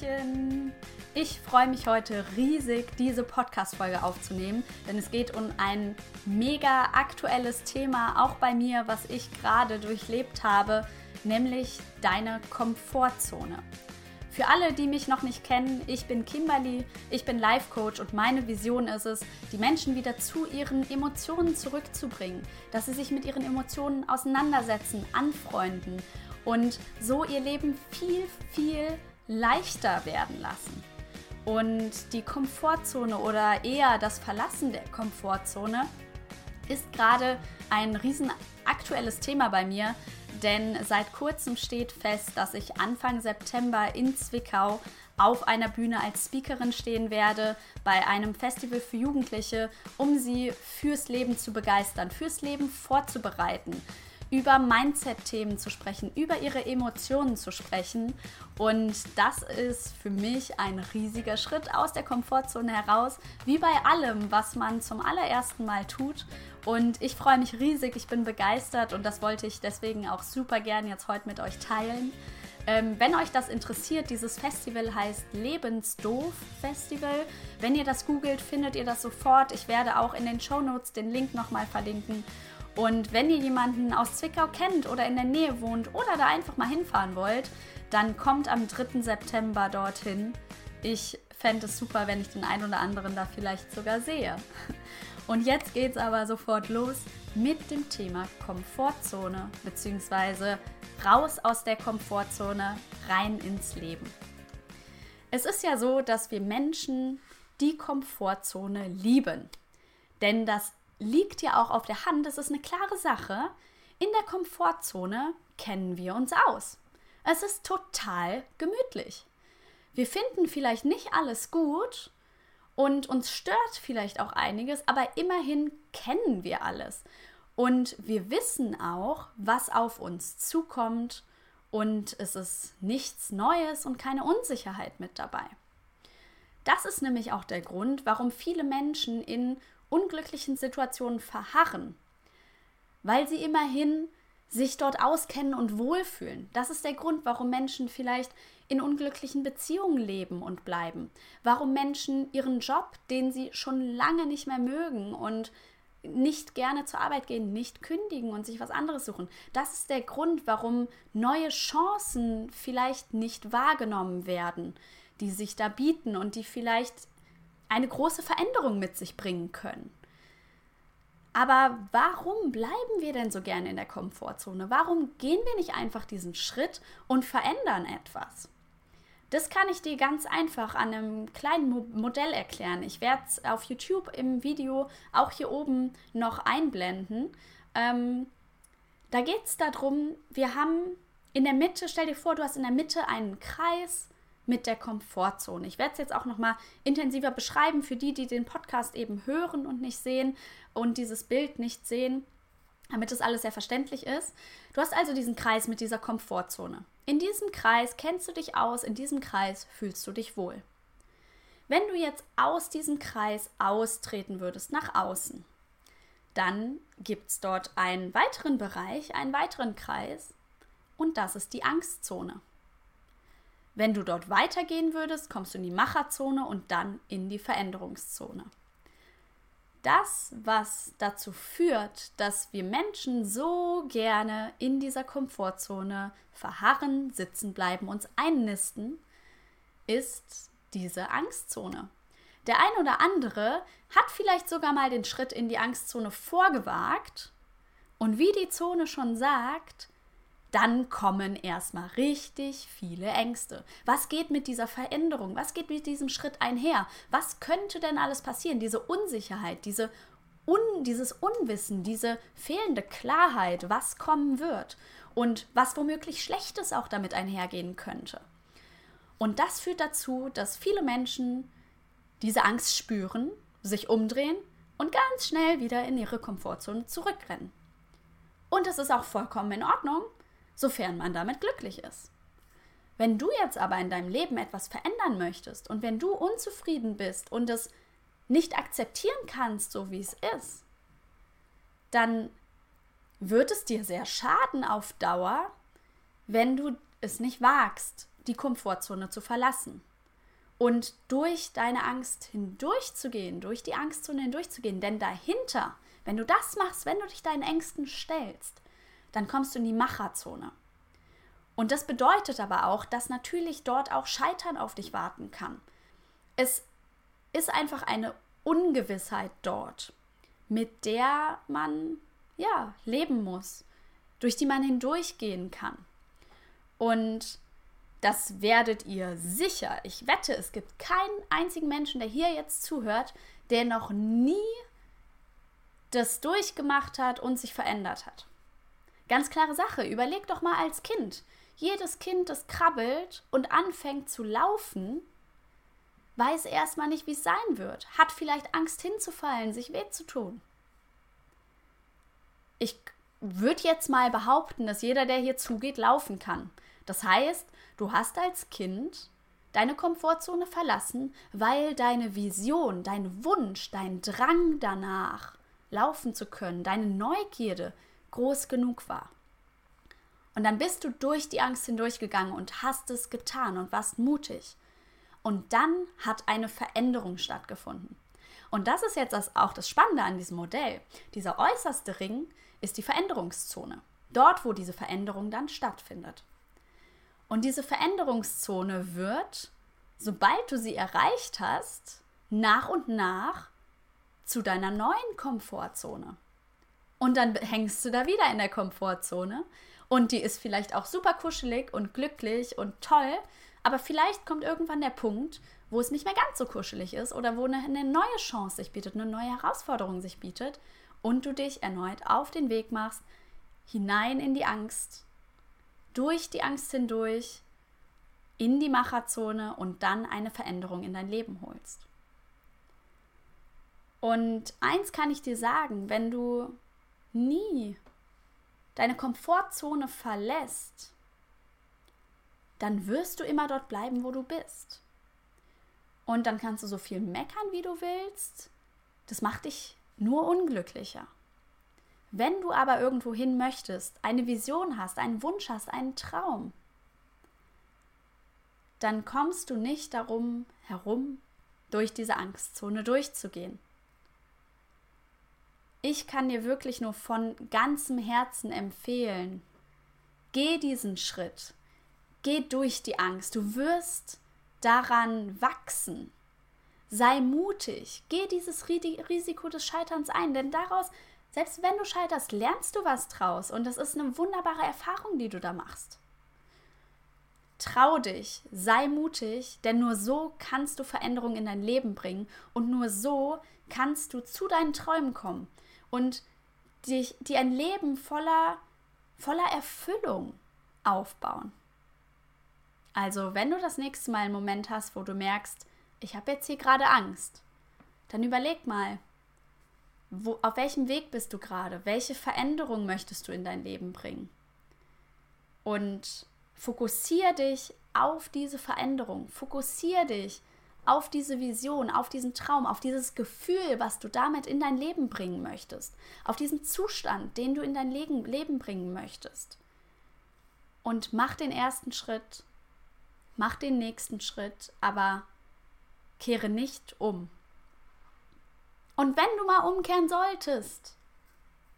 Hallöchen! Ich freue mich heute riesig, diese Podcast-Folge aufzunehmen, denn es geht um ein mega aktuelles Thema, auch bei mir, was ich gerade durchlebt habe, nämlich deine Komfortzone. Für alle, die mich noch nicht kennen, ich bin Kimberly, ich bin Life Coach und meine Vision ist es, die Menschen wieder zu ihren Emotionen zurückzubringen, dass sie sich mit ihren Emotionen auseinandersetzen, anfreunden und so ihr Leben viel, viel leichter werden lassen. Und die Komfortzone oder eher das Verlassen der Komfortzone ist gerade ein riesen aktuelles Thema bei mir, denn seit kurzem steht fest, dass ich Anfang September in Zwickau auf einer Bühne als Speakerin stehen werde bei einem Festival für Jugendliche, um sie fürs Leben zu begeistern, fürs Leben vorzubereiten über Mindset-Themen zu sprechen, über ihre Emotionen zu sprechen. Und das ist für mich ein riesiger Schritt aus der Komfortzone heraus, wie bei allem, was man zum allerersten Mal tut. Und ich freue mich riesig, ich bin begeistert und das wollte ich deswegen auch super gern jetzt heute mit euch teilen. Ähm, wenn euch das interessiert, dieses Festival heißt Lebensdoof Festival. Wenn ihr das googelt, findet ihr das sofort. Ich werde auch in den Show Notes den Link nochmal verlinken. Und wenn ihr jemanden aus Zwickau kennt oder in der Nähe wohnt oder da einfach mal hinfahren wollt, dann kommt am 3. September dorthin. Ich fände es super, wenn ich den einen oder anderen da vielleicht sogar sehe. Und jetzt geht es aber sofort los mit dem Thema Komfortzone, beziehungsweise raus aus der Komfortzone, rein ins Leben. Es ist ja so, dass wir Menschen die Komfortzone lieben. Denn das liegt ja auch auf der Hand, das ist eine klare Sache. In der Komfortzone kennen wir uns aus. Es ist total gemütlich. Wir finden vielleicht nicht alles gut und uns stört vielleicht auch einiges, aber immerhin kennen wir alles. Und wir wissen auch, was auf uns zukommt und es ist nichts Neues und keine Unsicherheit mit dabei. Das ist nämlich auch der Grund, warum viele Menschen in unglücklichen Situationen verharren, weil sie immerhin sich dort auskennen und wohlfühlen. Das ist der Grund, warum Menschen vielleicht in unglücklichen Beziehungen leben und bleiben. Warum Menschen ihren Job, den sie schon lange nicht mehr mögen und nicht gerne zur Arbeit gehen, nicht kündigen und sich was anderes suchen. Das ist der Grund, warum neue Chancen vielleicht nicht wahrgenommen werden, die sich da bieten und die vielleicht eine große Veränderung mit sich bringen können. Aber warum bleiben wir denn so gerne in der Komfortzone? Warum gehen wir nicht einfach diesen Schritt und verändern etwas? Das kann ich dir ganz einfach an einem kleinen Modell erklären. Ich werde es auf YouTube im Video auch hier oben noch einblenden. Ähm, da geht es darum, wir haben in der Mitte, stell dir vor, du hast in der Mitte einen Kreis mit der Komfortzone. Ich werde es jetzt auch noch mal intensiver beschreiben für die, die den Podcast eben hören und nicht sehen und dieses Bild nicht sehen, damit das alles sehr verständlich ist. Du hast also diesen Kreis mit dieser Komfortzone. In diesem Kreis kennst du dich aus, in diesem Kreis fühlst du dich wohl. Wenn du jetzt aus diesem Kreis austreten würdest nach außen, dann gibt es dort einen weiteren Bereich, einen weiteren Kreis und das ist die Angstzone. Wenn du dort weitergehen würdest, kommst du in die Macherzone und dann in die Veränderungszone. Das, was dazu führt, dass wir Menschen so gerne in dieser Komfortzone verharren, sitzen bleiben, uns einnisten, ist diese Angstzone. Der ein oder andere hat vielleicht sogar mal den Schritt in die Angstzone vorgewagt und wie die Zone schon sagt, dann kommen erstmal richtig viele Ängste. Was geht mit dieser Veränderung? Was geht mit diesem Schritt einher? Was könnte denn alles passieren? Diese Unsicherheit, diese Un, dieses Unwissen, diese fehlende Klarheit, was kommen wird und was womöglich Schlechtes auch damit einhergehen könnte. Und das führt dazu, dass viele Menschen diese Angst spüren, sich umdrehen und ganz schnell wieder in ihre Komfortzone zurückrennen. Und es ist auch vollkommen in Ordnung, sofern man damit glücklich ist. Wenn du jetzt aber in deinem Leben etwas verändern möchtest und wenn du unzufrieden bist und es nicht akzeptieren kannst, so wie es ist, dann wird es dir sehr schaden auf Dauer, wenn du es nicht wagst, die Komfortzone zu verlassen. und durch deine Angst hindurchzugehen, durch die Angstzone hindurchzugehen. Denn dahinter, wenn du das machst, wenn du dich deinen Ängsten stellst, dann kommst du in die Macherzone. Und das bedeutet aber auch, dass natürlich dort auch Scheitern auf dich warten kann. Es ist einfach eine Ungewissheit dort, mit der man ja leben muss, durch die man hindurchgehen kann. Und das werdet ihr sicher. Ich wette, es gibt keinen einzigen Menschen, der hier jetzt zuhört, der noch nie das durchgemacht hat und sich verändert hat. Ganz klare Sache. Überleg doch mal als Kind. Jedes Kind, das krabbelt und anfängt zu laufen, weiß erstmal nicht, wie es sein wird, hat vielleicht Angst hinzufallen, sich weh zu tun. Ich würde jetzt mal behaupten, dass jeder, der hier zugeht, laufen kann. Das heißt, du hast als Kind deine Komfortzone verlassen, weil deine Vision, dein Wunsch, dein Drang danach, laufen zu können, deine Neugierde groß genug war. Und dann bist du durch die Angst hindurchgegangen und hast es getan und warst mutig. Und dann hat eine Veränderung stattgefunden. Und das ist jetzt auch das Spannende an diesem Modell. Dieser äußerste Ring ist die Veränderungszone. Dort, wo diese Veränderung dann stattfindet. Und diese Veränderungszone wird, sobald du sie erreicht hast, nach und nach zu deiner neuen Komfortzone. Und dann hängst du da wieder in der Komfortzone und die ist vielleicht auch super kuschelig und glücklich und toll, aber vielleicht kommt irgendwann der Punkt, wo es nicht mehr ganz so kuschelig ist oder wo eine, eine neue Chance sich bietet, eine neue Herausforderung sich bietet und du dich erneut auf den Weg machst, hinein in die Angst, durch die Angst hindurch, in die Macherzone und dann eine Veränderung in dein Leben holst. Und eins kann ich dir sagen, wenn du nie deine Komfortzone verlässt, dann wirst du immer dort bleiben, wo du bist. Und dann kannst du so viel meckern, wie du willst. Das macht dich nur unglücklicher. Wenn du aber irgendwo hin möchtest, eine Vision hast, einen Wunsch hast, einen Traum, dann kommst du nicht darum herum, durch diese Angstzone durchzugehen. Ich kann dir wirklich nur von ganzem Herzen empfehlen, geh diesen Schritt, geh durch die Angst, du wirst daran wachsen. Sei mutig, geh dieses Risiko des Scheiterns ein, denn daraus, selbst wenn du scheiterst, lernst du was draus und das ist eine wunderbare Erfahrung, die du da machst. Trau dich, sei mutig, denn nur so kannst du Veränderungen in dein Leben bringen und nur so kannst du zu deinen Träumen kommen und dich, dir ein Leben voller, voller Erfüllung aufbauen. Also, wenn du das nächste Mal einen Moment hast, wo du merkst, ich habe jetzt hier gerade Angst, dann überleg mal, wo, auf welchem Weg bist du gerade? Welche Veränderung möchtest du in dein Leben bringen? Und fokussiere dich auf diese Veränderung. Fokussiere dich auf diese Vision, auf diesen Traum, auf dieses Gefühl, was du damit in dein Leben bringen möchtest, auf diesen Zustand, den du in dein Leben bringen möchtest. Und mach den ersten Schritt, mach den nächsten Schritt, aber kehre nicht um. Und wenn du mal umkehren solltest,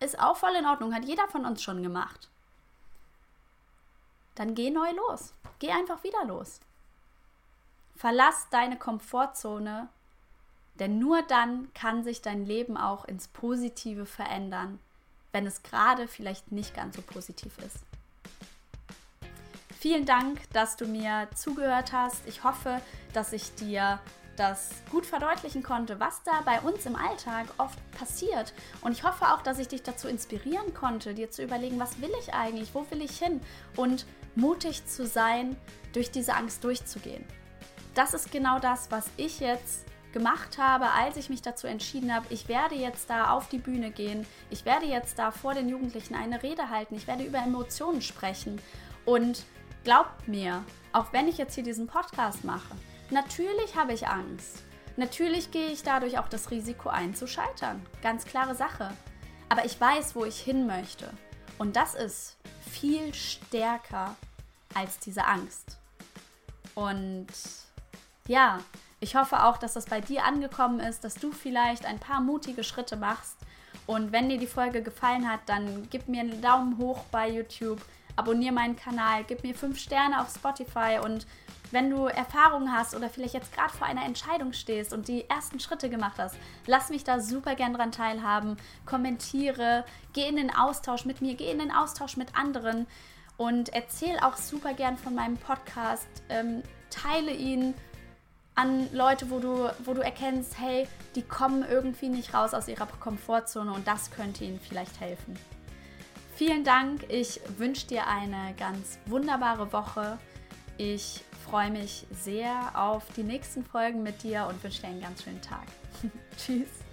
ist auch voll in Ordnung, hat jeder von uns schon gemacht. Dann geh neu los. Geh einfach wieder los. Verlass deine Komfortzone, denn nur dann kann sich dein Leben auch ins Positive verändern, wenn es gerade vielleicht nicht ganz so positiv ist. Vielen Dank, dass du mir zugehört hast. Ich hoffe, dass ich dir das gut verdeutlichen konnte, was da bei uns im Alltag oft passiert. Und ich hoffe auch, dass ich dich dazu inspirieren konnte, dir zu überlegen, was will ich eigentlich, wo will ich hin und mutig zu sein, durch diese Angst durchzugehen das ist genau das, was ich jetzt gemacht habe, als ich mich dazu entschieden habe, ich werde jetzt da auf die Bühne gehen, ich werde jetzt da vor den Jugendlichen eine Rede halten, ich werde über Emotionen sprechen und glaubt mir, auch wenn ich jetzt hier diesen Podcast mache, natürlich habe ich Angst. Natürlich gehe ich dadurch auch das Risiko ein zu scheitern. Ganz klare Sache. Aber ich weiß, wo ich hin möchte. Und das ist viel stärker als diese Angst. Und ja, ich hoffe auch, dass das bei dir angekommen ist, dass du vielleicht ein paar mutige Schritte machst. Und wenn dir die Folge gefallen hat, dann gib mir einen Daumen hoch bei YouTube, abonniere meinen Kanal, gib mir fünf Sterne auf Spotify und wenn du Erfahrungen hast oder vielleicht jetzt gerade vor einer Entscheidung stehst und die ersten Schritte gemacht hast, lass mich da super gern dran teilhaben. Kommentiere, geh in den Austausch mit mir, geh in den Austausch mit anderen und erzähl auch super gern von meinem Podcast. Ähm, teile ihn an Leute, wo du, wo du erkennst, hey, die kommen irgendwie nicht raus aus ihrer Komfortzone und das könnte ihnen vielleicht helfen. Vielen Dank. Ich wünsche dir eine ganz wunderbare Woche. Ich freue mich sehr auf die nächsten Folgen mit dir und wünsche dir einen ganz schönen Tag. Tschüss.